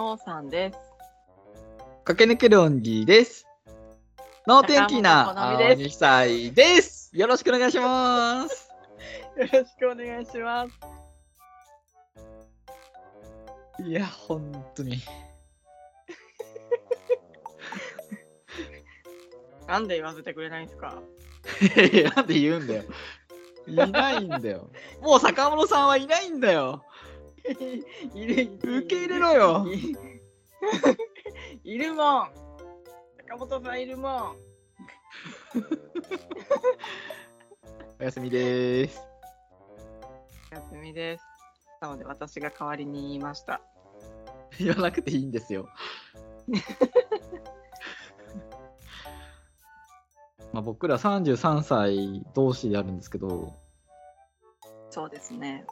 のーさんです。駆け抜けるオンギーです。能天気な坂本好みです青2歳です。よろしくお願いします。よろしくお願いします。いや、本当に。なんで言わせてくれないんですか？なんで言うんだよ。いないんだよ。もう坂本さんはいないんだよ。いる、受け入れろよ。い いるもん。坂本さんいるもん。おやすみです。おやすみです。なので私が代わりに言いました。言わなくていいんですよ。まあ僕ら33歳同士であるんですけど、そうですね。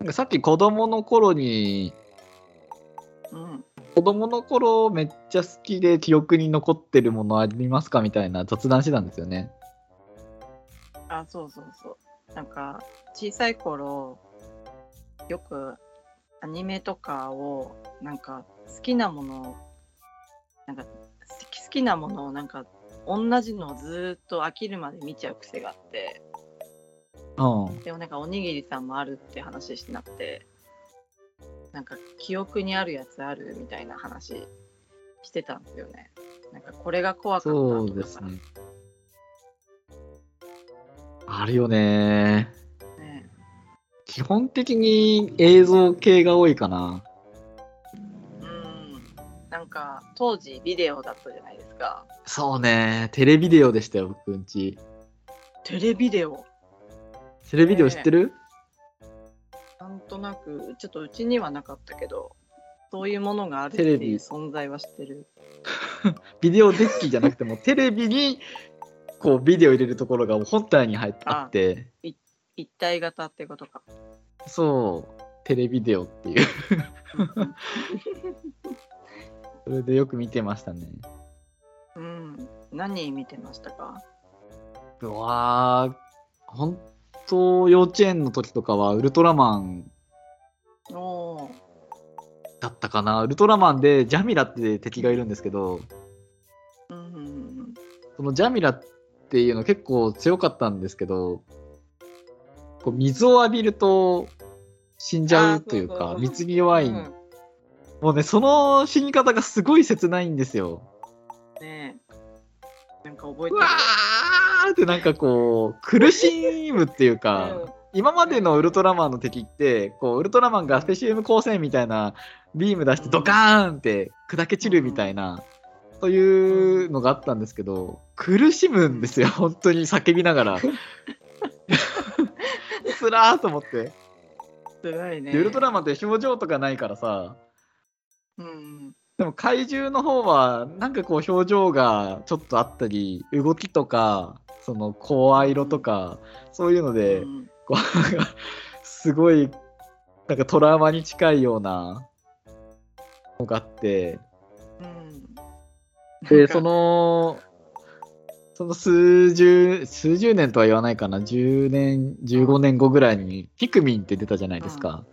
なんかさっき子供の頃にうん。子供の頃めっちゃ好きで記憶に残ってるものありますかみたいな雑談してたんですよね。あ、そうそうそう。なんか、小さい頃、よくアニメとかを、なんか、好きなものを、なんか、好き好きなものを、なんか、同じのをずーっと飽きるまで見ちゃう癖があって、うん。でもなんか、おにぎりさんもあるって話してなくて、なんか、記憶にあるやつあるみたいな話してたんですよね。なんか、これが怖かったそうですね。あるよね。ね基本的に映像系が多いかな。うん。なんか、当時ビデオだったじゃないですか。そうね。テレビデオでしたよ、僕んち。テレビデオテレビデオ知ってる、なんとなくちょっとうちにはなかったけどそういうものがあるってテレビ。いう存在は知ってる。ビデオデッキじゃなくてもテレビにこうビデオ入れるところが本体に入ってあって、一体型ってことか。そう、テレビデオっていう。それでよく見てましたね。うん。何見てましたか？うわー、本当幼稚園の時とかはウルトラマンだったかな。ウルトラマンでジャミラって敵がいるんですけど、うんそのジャミラっていうの結構強かったんですけど、こう水を浴びると死んじゃうというか、水に弱い、うんもうね、その死に方がすごい切ないんですよ。ねえ。なんか覚えてうわーってなんかこう、苦しむっていうか、る今までのウルトラマンの敵って、こう、ウルトラマンがスペシウム光線みたいなビーム出してドカーンって砕け散るみたいな、そういうのがあったんですけど、苦しむんですよ、本当に叫びながら。つらーと思って。ね。でウルトラマンって表情とかないからさ、うん。でも怪獣の方は、なんかこう表情がちょっとあったり、動きとか、その声色とか、そういうのうで、うなんかすごいなんかトラウマに近いようなのがあってうん。でそのその数十数十年とは言わないかな。10年15年後ぐらいにピクミンって出たじゃないですか、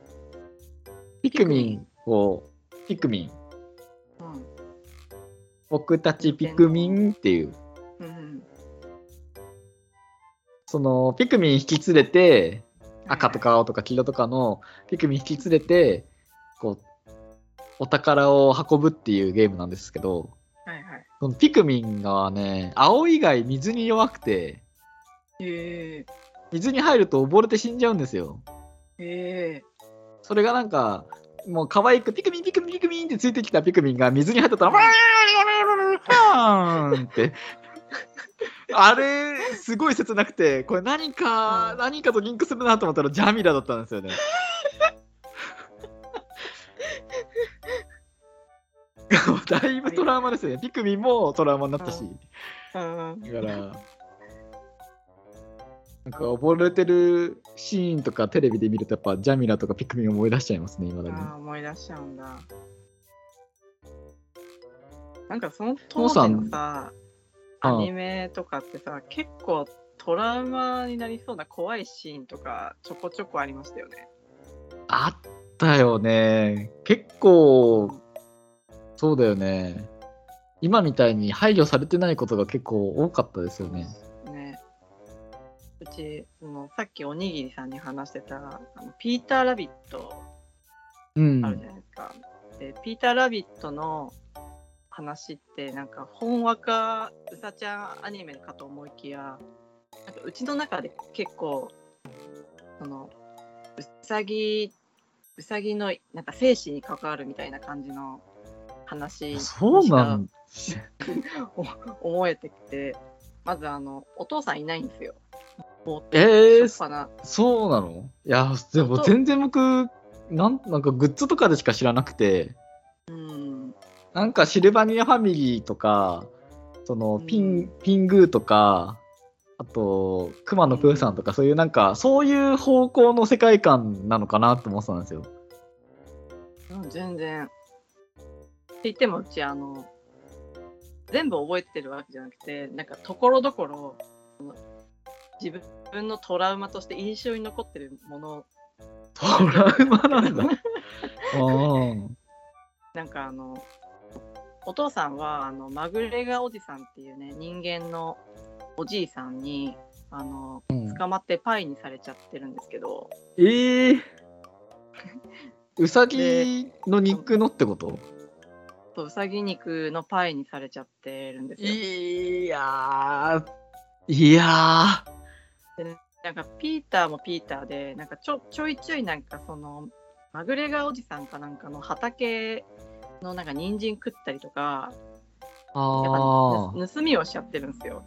ピクミン。をピクミン。うん。僕たちピクミンっていうそのピクミン引き連れて赤とか青とか黄色とかのピクミン引き連れてこうお宝を運ぶっていうゲームなんですけどはいはい。そのピクミンがね青以外水に弱くてへえ。水に入ると溺れて死んじゃうんですよ。へえ。それがなんかもう可愛くピクミンピクミンピクミンってついてきたピクミンが水に入ってたら ワーンってあれすごい切なくてこれ何か、うん何かとリンクするなと思ったらジャミラだったんですよねだいぶトラウマですよね。ピクミンもトラウマになったし。うんだから、なんか溺れてるシーンとかテレビで見るとやっぱジャミラとかピクミン思い出しちゃいますね、今だに。ああ思い出しちゃうんだなんかその父当さん時のさアニメとかってさ結構トラウマになりそうな怖いシーンとかちょこちょこありましたよねあったよね。結構、そうだよね。今みたいに配慮されてないことが結構多かったですよね。ねうちそのさっきおにぎりさんに話してたあのピーター・ラビットうん。あるじゃないですか。でピーター・ラビットの話ってなんか本話かうさちゃんアニメかと思いきやなんかうちの中で結構そのうさぎうさぎのなんか生死に関わるみたいな感じの話そうなん？お思えてきてまずあのお父さんいないんですよ。もうえー、そうなの？いや、でも全然僕、なんなんかグッズとかでしか知らなくて、うんなんかシルバニアファミリーとか、そのピン、うんピングーとか、あと、熊野プーさんとか、そういうなんか、そういう方向の世界観なのかなって思ってたんですよ。うん、全然。って言ってもうちあの全部覚えてるわけじゃなくてなんかところどころ自分のトラウマとして印象に残ってるものトラウマなんだ。なんかあのお父さんはあのマグレガおじさんっていうね人間のおじいさんにあのうん。捕まってパイにされちゃってるんですけど、ええうさぎの肉のってこと？そううさぎ肉のパイにされちゃってるんですよ。いやー、いやなんかピーターもピーターでなんかちょちょいちょいなんかそのマグレガーおじさんかなんかの畑のなんか人参食ったりとかー。やっあぱぬ盗みをしちゃってるんですよ。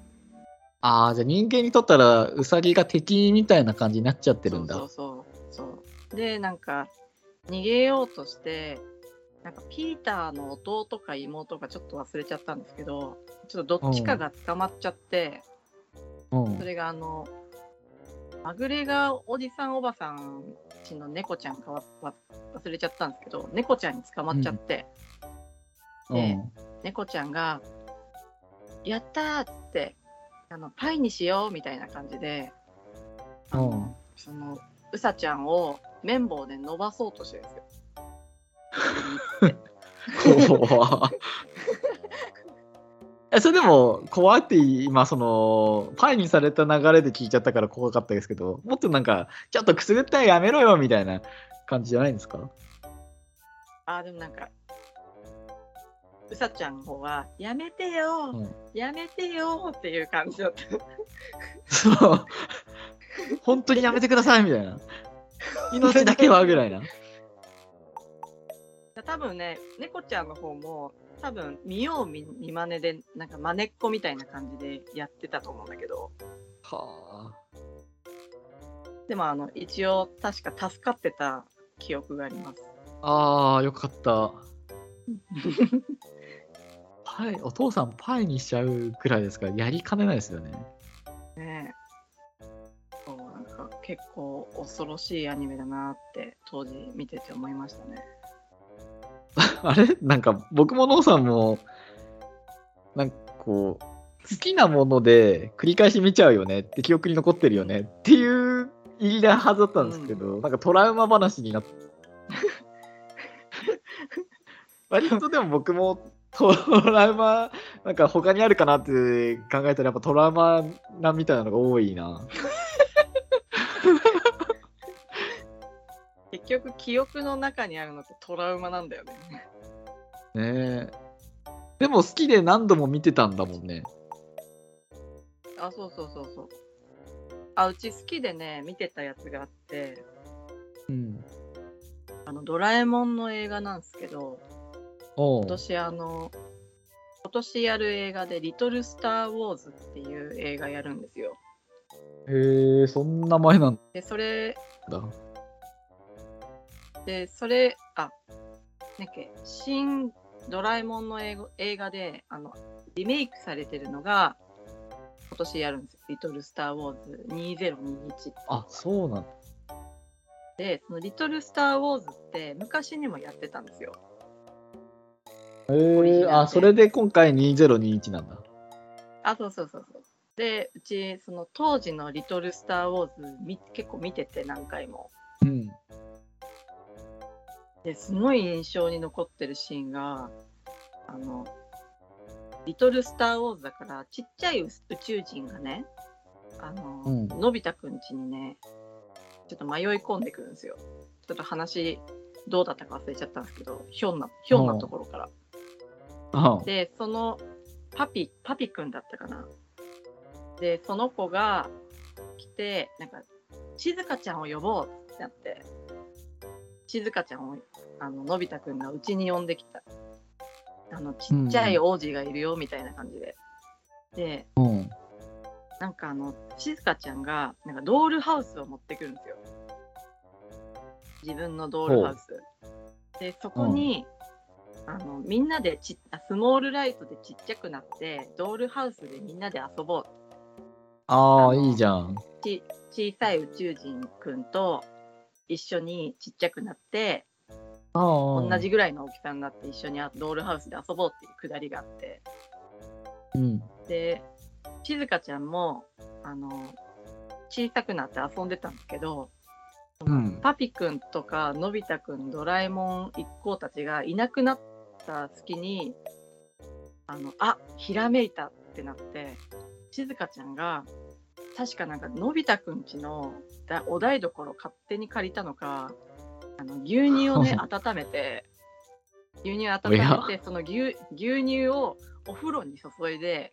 あー、じゃあ人間にとったらうさぎが敵みたいな感じになっちゃってるんだ。そうそうそうでなんか逃げようとしてなんかピーターの弟か妹かちょっと忘れちゃったんですけどちょっとどっちかが捕まっちゃって、うんそれがあのマグレガーおじさんおばさんちの猫ちゃんかわわ忘れちゃったんですけど猫ちゃんに捕まっちゃって、でうん猫ちゃんが「やった!」ってあのパイにしようみたいな感じでそのうさちゃんを綿棒で伸ばそうとしてるんですよ。怖えそれでも怖って今そのパイにされた流れで聞いちゃったから怖かったですけどもっとなんかちょっとくすぐったいやめろよみたいな感じじゃないんですか？あーでもなんかうさちゃんの方は「やめてよ、うん。やめてよ」っていう感じだった。そう。本当にやめてくださいみたいな。命だけはぐらいな。多分ね猫ちゃんの方も多分見よう見見まねでなんかまねっこみたいな感じでやってたと思うんだけどはでもあの一応確か助かってた記憶があります。ああーよかった パイお父さんパイにしちゃうくらいですからやりかねないですよねねえそうなんか結構恐ろしいアニメだなって当時見てて思いましたね。あれ？なんか僕もノーさんもなんかこう好きなもので繰り返し見ちゃうよね。って記憶に残ってるよね。っていう入りなはずだったんですけど、なんかトラウマ話になって 割とでも僕もトラウマなんか他にあるかなって考えたらやっぱトラウマなみたいなのが多いな局記憶の中にあるのってトラウマなんだよね。ねえ。でも好きで何度も見てたんだもんね。あそうそうそうそう。あうち好きでね見てたやつがあって。うん。あのドラえもんの映画なんですけど今年あの今年やる映画で「リトル・スター・ウォーズ」っていう映画やるんですよ。へえそんな前なんでそれだでそれあなんだっけ新ドラえもんの映画映画であのリメイクされてるのが今年やるんですよ「リトル・スター・ウォーズ2021」あそうなんだでその「リトル・スター・ウォーズ」って昔にもやってたんですよ。へえオリジナルであそれで今回2021なんだあそうそうそうそう。でうちその当時の「リトル・スター・ウォーズ」み結構見てて何回も。うんですごい印象に残ってるシーンがあのリトル・スター・ウォーズだからちっちゃい宇宙人がねあの、うん。のび太くん家にねちょっと迷い込んでくるんですよ。ちょっと話どうだったか忘れちゃったんですけどひょんなひょんなところから。うん。でそのパピパピくんだったかな。でその子が来てなんか静香ちゃんを呼ぼうってなって静香ちゃんをあののび太くんがうちに呼んできた。あのちっちゃい王子がいるよみたいな感じで、でうん。なんかあの静香ちゃんがなんかドールハウスを持ってくるんですよ。自分のドールハウス。でそこに、あのみんなでちあスモールライトでちっちゃくなってドールハウスでみんなで遊ぼう。ああ、いいじゃん。ち小さい宇宙人くんと一緒にちっちゃくなって。同じぐらいの大きさになって一緒にあドールハウスで遊ぼうっていうくだりがあってうん。で静香ちゃんもあの小さくなって遊んでたんですけどうん。パピくんとかのび太くんドラえもん一行たちがいなくなった隙にあのあひらめいたってなって静香ちゃんが確かなんかのび太くんちのだお台所勝手に借りたのかあの牛乳をね 温めて牛乳温めおてその牛牛乳をお風呂に注いで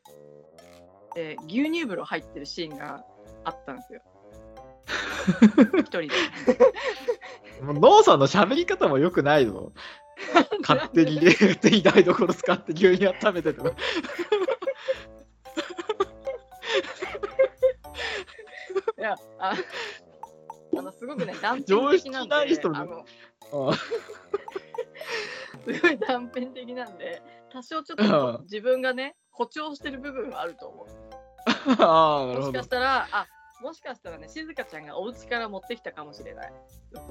で牛乳風呂入ってるシーンがあったんですよ。一人で。もうノーさんの喋り方も良くないぞ。勝手にね、勝手に台所使って牛乳温めてとか。や、ああの、すごくね、断常片的なんで、あのあ すごい断片的なんで、多少ちょっうんと自分がね、誇張してる部分はあると思う。あー、なるほどもしかし。たら、あもしかしたらね、静香ちゃんがお家から持ってきたかもしれない。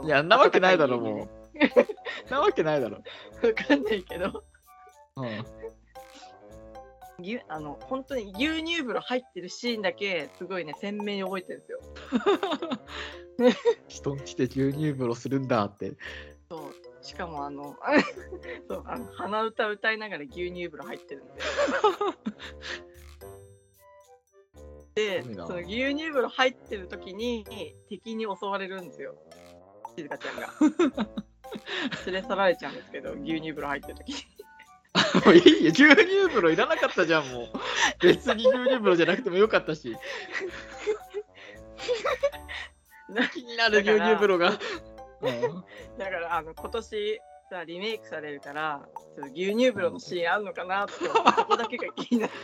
いや、んなわけないだろ、もう。なわけないだろ。わかんないけど、うん。牛あの本当に牛乳風呂入ってるシーンだけ、すごいね、鮮明に覚えてるんですよ。人んちで牛乳風呂するんだって。そうしかもあの そうあの鼻歌歌いながら牛乳風呂入ってるんで。で、その牛乳風呂入ってる時に敵に襲われるんですよ。静香ちゃんが。連れ去られちゃうんですけど、牛乳風呂入ってる時に。もういいよ、牛乳風呂いらなかったじゃん、もう。別に牛乳風呂じゃなくてもよかったし。気になる牛乳風呂が。うんだからあの今年さリメイクされるからちょっと牛乳風呂のシーンあるのかなって思ってそこだけが気になって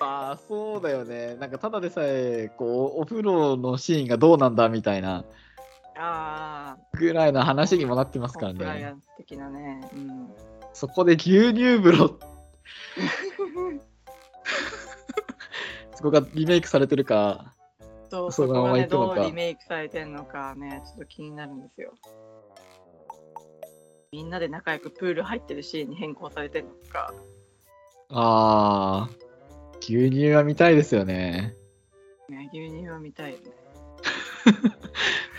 まあそうだよね。なんかただでさえこうお風呂のシーンがどうなんだみたいなあぐらいの話にもなってまあすからね。的なね、うん、そこで牛乳風呂。そこがリメイクされてるか。そうそねどうリメイクされてんのかねちょっと気になるんですよ。みんなで仲良くプール入ってるシーンに変更されてんのか。ああ、牛乳は見たいですよね。ね牛乳は見たいよね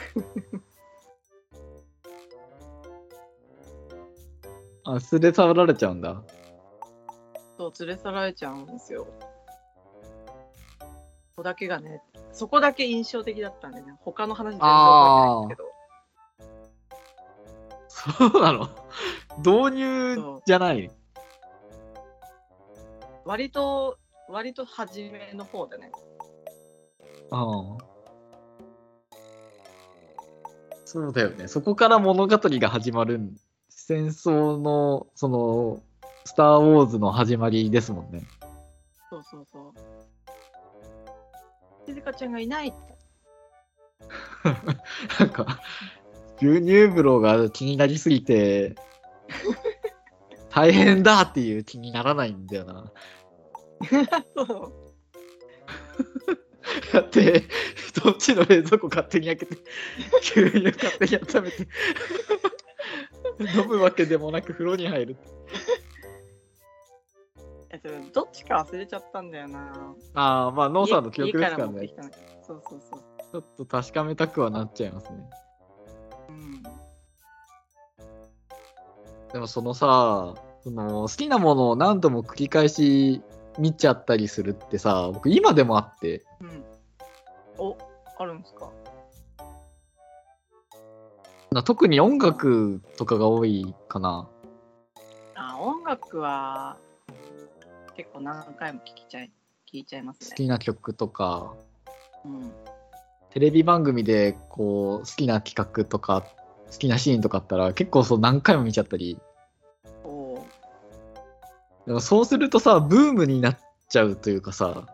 あ、素で触られちゃうんだ。そう連れ去られちゃうんですよそこだけがねそこだけ印象的だったんでね他の話全然覚えてないんですけどそうなの？導入じゃない？割と割と初めの方でねああ。そうだよね。そこから物語が始まるん。戦争の、その、スター・ウォーズの始まりですもんね。そうそうそう静香ちゃんがいないって なんか、牛乳風呂が気になりすぎて、大変だっていう気にならないんだよな。そうだって、どっちの冷蔵庫勝手に開けて、牛乳勝手に温めて、飲むわけでもなく風呂に入る。えっとどっちか忘れちゃったんだよなああ、まあ、ノーさんの記憶ですからね家家持ってき。たのそうそうそうちょっと確かめたくはなっちゃいますね。うんでもそのさ、その好きなものを何度も繰り返し見ちゃったりするってさ、僕今でもあって、うん。お、あるんですか？な特に音楽とかが多いかな。あ、音楽は結構何回も聞きちゃい、聞いちゃいますね。好きな曲とか、うん。テレビ番組でこう好きな企画とか、好きなシーンとかあったら結構そう何回も見ちゃったり。でもそうするとさ、ブームになっちゃうというかさ、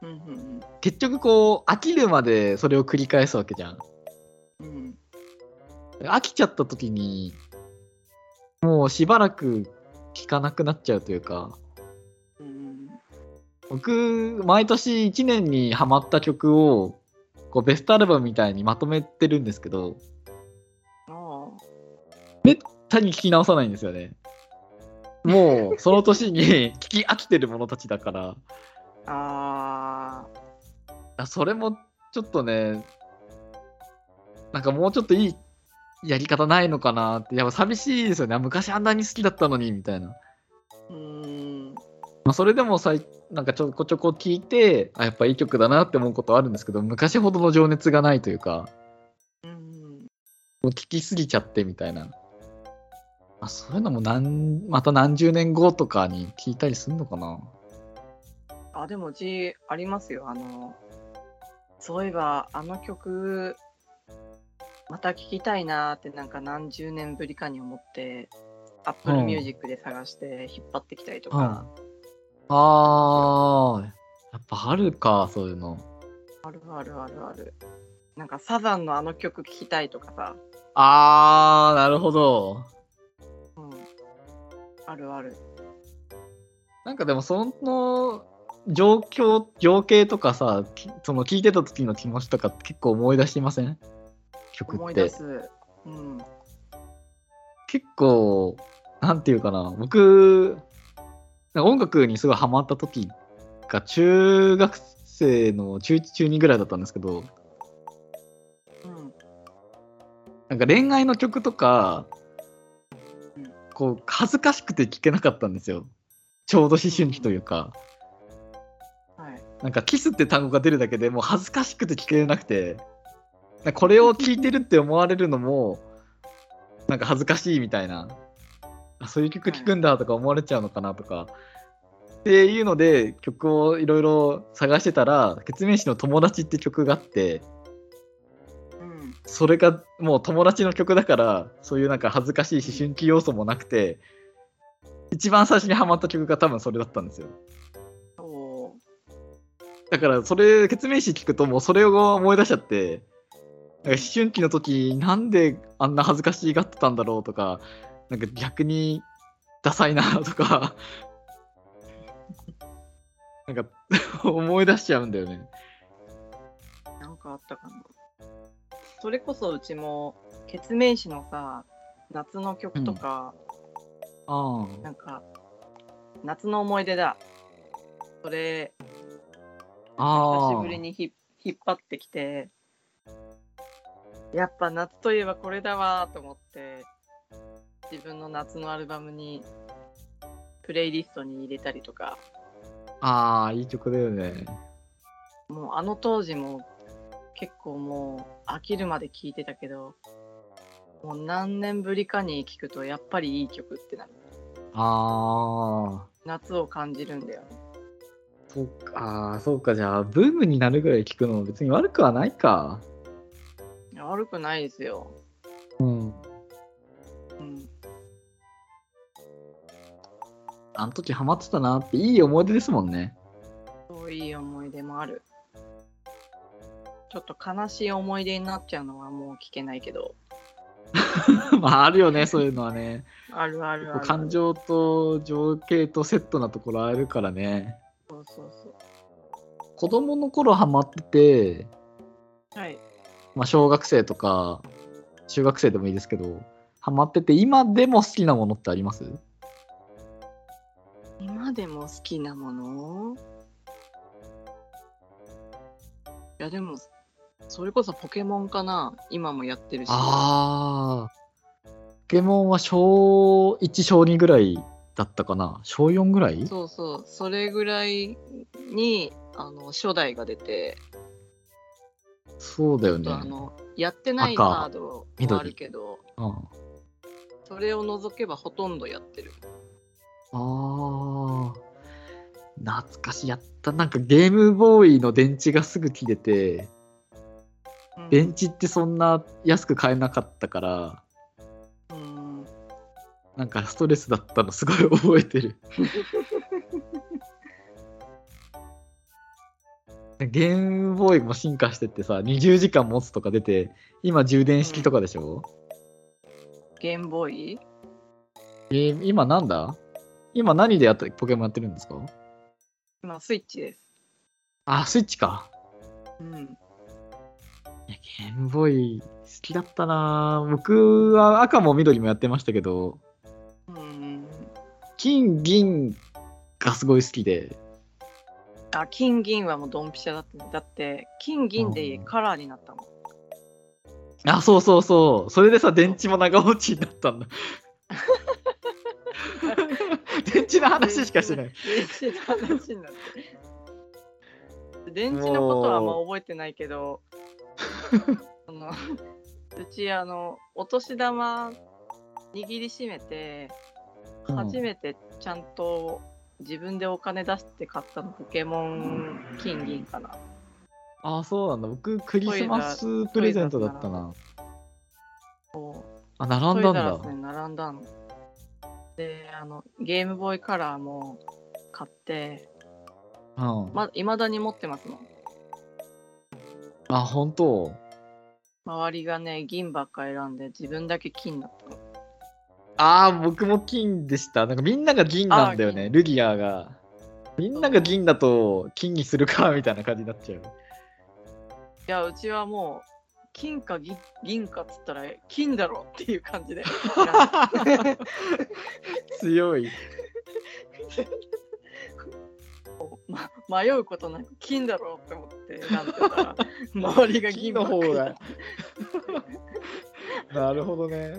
うんうん結局こう飽きるまでそれを繰り返すわけじゃん。うん。うん。飽きちゃった時に、もうしばらく聴かなくなっちゃうというか、うん僕、毎年1年にハマった曲を、こうベストアルバムみたいにまとめてるんですけど、あ単に聴き直さないんですよね。もう、その年に 聴き飽きてるものたちだから、あ。ああそれもちょっとね、なんかもうちょっといいやり方ないのかなって、やっぱ寂しいですよね。昔あんなに好きだったのに、みたいな。ー。うん。まあ、それでもさいなんかちょこちょこ聞いてあやっぱいい曲だなって思うことはあるんですけど昔ほどの情熱がないというかうん。もう聞きすぎちゃってみたいな、まあ、そういうのも何また何十年後とかに聞いたりするのかなあ、でもうちありますよ。あの、そういえばあの曲、また聴きたいなーってなんか何十年ぶりかに思って、Apple うん。Music で探して引っ張ってきたりとか、あーやっぱあるかそういうの。あるあるあるある。なんかサザンのあの曲聴きたいとかさ、あーなるほど。うん。あるある。なんかでもその状況情景とかさきその聞いてた時の気持ちとかって結構思い出しません？曲って。うん。結構、なんていうかな、僕、な音楽にすごいハマった時が中学生の中1、中2ぐらいだったんですけど、うん。なんか恋愛の曲とかうん、こう、恥ずかしくて聴けなかったんですよ。ちょうど思春期というか、はい。なんかキスって単語が出るだけでもう恥ずかしくて聴けなくて、これを聴いてるって思われるのも、なんか恥ずかしいみたいな、あそういう曲聴くんだとか思われちゃうのかなとか、っていうので曲をいろいろ探してたら、ケツメイシの友達って曲があって、うん。それがもう友達の曲だから、そういうなんか恥ずかしい思春期要素もなくて、一番最初にハマった曲が多分それだったんですよ。だから、それ、決命詞聞くと、もうそれを思い出しちゃって、思春期の時、なんであんな恥ずかしがってたんだろうとか、なんか逆にダサいなとか、なんか思い出しちゃうんだよね。なんかあったかな。それこそうちも、ケツメイシのさ、夏の曲とか、あなんか、夏の思い出だ。それ、あ。久しぶりにひ引っ張ってきて、やっぱ夏といえばこれだわと思って、自分の夏のアルバムに、プレイリストに入れたりとか、ああ、いい曲だよね。もうあの当時も結構もう飽きるまで聴いてたけど、もう何年ぶりかに聴くとやっぱりいい曲ってなる。ああ。夏を感じるんだよね。そうか、そうか、じゃあ、ブームになるぐらい聞くのも別に悪くはないか。悪くないですよ。うん。うん。あの時ハマってたなっていい思い出ですもんね。そういい思い出もある。ちょっと悲しい思い出になっちゃうのはもう聞けないけど。まあ、あるよね、そういうのはね。あるあるある。感情と情景とセットなところあるからね。そうそうそう。子供の頃ハマってて、はい。まあ、小学生とか中学生でもいいですけど、ハマってて、今でも好きなものってあります？今でも好きなもの？いやでも、それこそポケモンかな。今もやってるし。ああ。ケモンは小1、小2ぐらいだったかな。小4ぐらい？そうそう、それぐらいにあの初代が出て、そうだよね。あのやってない赤カードもあるけど、うん、それを除けばほとんどやってる。ああ、懐かしい。やった。なんかゲームボーイの電池がすぐ切れて、うん電池ってそんな安く買えなかったから、うんなんかストレスだったのすごい覚えてる。ゲームボーイも進化してってさ、20時間持つとか出て、今充電式とかでしょ、ゲームボーイ？ゲーム今なんだ？今何でやったポケモンやってるんですか？今スイッチです。あ、スイッチか。うん。いやゲームボーイ好きだったな。ぁ僕は赤も緑もやってましたけど、うん、金、銀がすごい好きで、あ、金銀はもうドンピシャだったね。だって、金銀でカラーになったもん。あ、そうそうそう。それでさ、電池も長持ちになったんだ。電池の話しかしてない。電池の話になって。電池のことはあんま覚えてないけど、あのうちあのお年玉握りしめて初めてちゃんと自分でお金出して買ったのポケモン金銀かな。あ、そうなんだ。僕、クリスマスプレゼントだったな。あ、並んだんだトイザらス。に並んだの。で、あのゲームボーイカラーも買って、うん。ま未だに持ってますもん。あ、本当周りがね、銀ばっか選んで自分だけ金だったの。ああ、僕も金でした。なんかみんなが銀なんだよあね、ルギアが。みんなが銀だと金にするかみたいな感じになっちゃう。いや、うちはもう、金か銀銀かっつったら、金だろっていう感じで。強い。ま、迷うことなく金だろって思って選んでたら、周りが金銀の方が。なるほどね。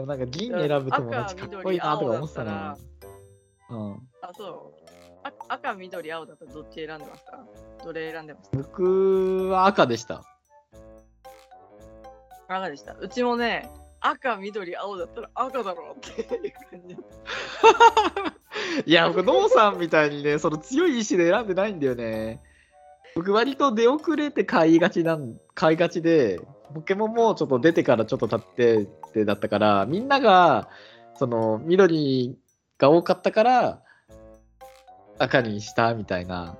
でもなんか銀選ぶ友達かっこいいなとか思ってたな。うん、あ、そう。あ赤、緑、青だったらどっち選んでましたどれ選んでました僕は赤でした。赤でした。うちもね、赤、緑、青だったら赤だろっていう感じ。いや、僕、ノーさんみたいにね、その強い意志で選んでないんだよね。僕、割と出遅れて買いがちなん、買いがちで、ポケモンもちょっと出てからちょっと経ってってだったから、みんなが、その、緑が多かったから、赤にしたみたいな、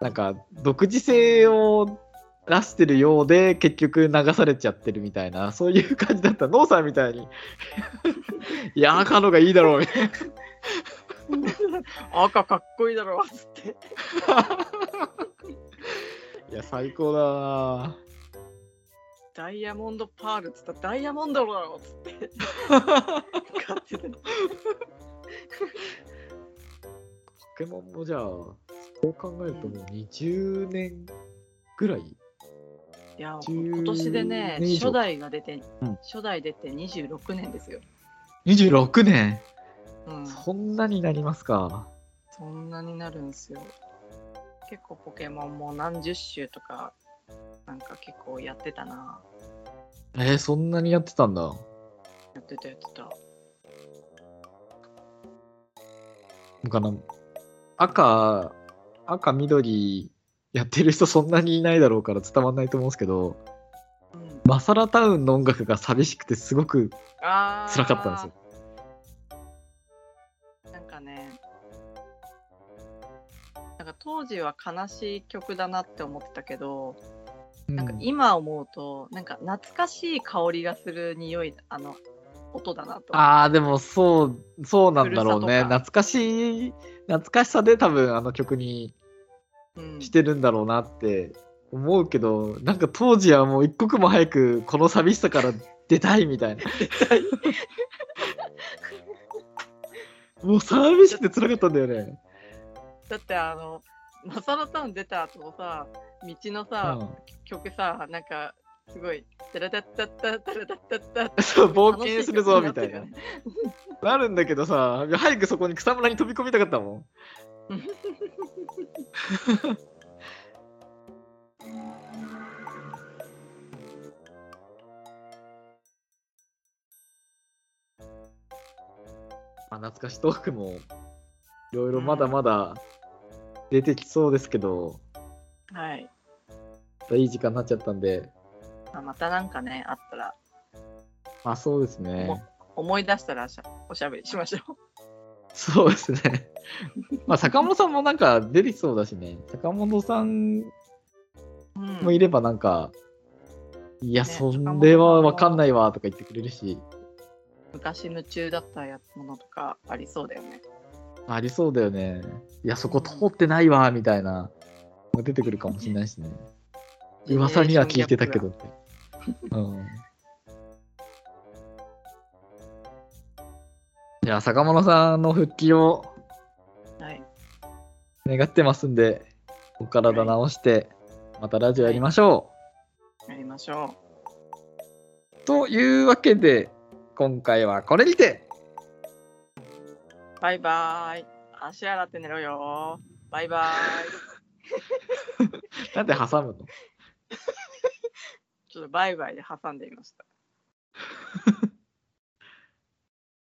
なんか、独自性を出してるようで、結局流されちゃってるみたいな、そういう感じだった。ノーさんみたいに、いや、赤のがいいだろう、みたいな。赤かっこいいだろっつって。いや、最高だなダイヤモンドパールっつったらダイヤモンドだろっつって。買ってた。ポケモンもじゃあ、そう考えるともう20年ぐらい、いや、10今年でね、初代が出て、うん初代出て26年ですよ。26年？うん、そんなになりますか？そんなになるんですよ。結構ポケモンも何十種とか、なんか結構やってたな。えー、そんなにやってたんだ。やってたやってた。かな赤、赤、緑やってる人そんなにいないだろうから伝わんないと思うんですけど、うん、マサラタウンの音楽が寂しくてすごくあー辛かったんですよ。なんかね、なんか当時は悲しい曲だなって思ってたけど、なんかうん今思うと、なんか懐かしい香りがする匂い、あの、音だなと。ああ、でもそう、そうなんだろうね。懐かしい、懐かしさで多分あの曲にうん、してるんだろうなって思うけど、なんか当時はもう一刻も早くこの寂しさから出たいみたいな。もう寂しくて辛かったんだよね。だってあの、マサラタウン出た後のさ、道のさ、うん。曲さ、なんかすごい、タラタッタッタタラタッタッタそう冒険するぞみたいななるんだけどさ早くそこに草むらに飛び込みたかったもんまあ、懐かしトークもいろいろまだまだ出てきそうですけど、はい。いい時間になっちゃったんで、まあまたなんかね、あったら、まあそうですね。思い出したらしゃおしゃべりしましょう。そうですね。まあ坂本さんもなんか出てきそうだしね。坂本さんうんもいればなんか、いや、ねそれはわかんないわとか言ってくれるし、昔夢中だったやものとかありそうだよね。ありそうだよね。いや、そこ通ってないわみたいな出てくるかもしれないしね。噂には聞いてたけどって。うん。じゃあ、坂本さんの復帰をはい。願ってますんで、お体直して、またラジオやりましょやりましょう。というわけで、今回はこれにて、う。バイバイ。足洗って寝ろよ。バイバイ。なんで挟むの？ちょっとバイバイで挟んでみました。